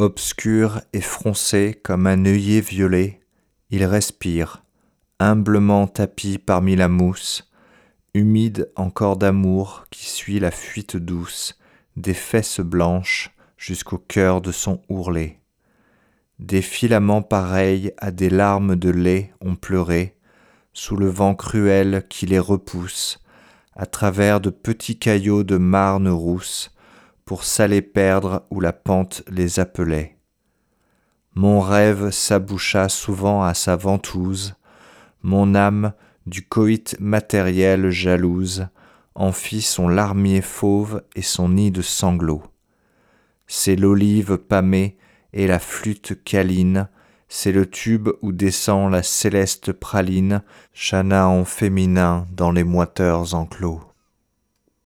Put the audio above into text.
Obscur et froncé comme un œillet violet, il respire, humblement tapi parmi la mousse, humide encore d'amour qui suit la fuite douce des fesses blanches jusqu'au cœur de son ourlet. Des filaments pareils à des larmes de lait ont pleuré sous le vent cruel qui les repousse à travers de petits caillots de marne rousse pour s'aller perdre où la pente les appelait. Mon rêve s'aboucha souvent à sa ventouse, mon âme du coït matériel jalouse en fit son larmier fauve et son nid de sanglots. C'est l'olive pâmée et la flûte câline, c'est le tube où descend la céleste praline, chana en féminin dans les moiteurs enclos.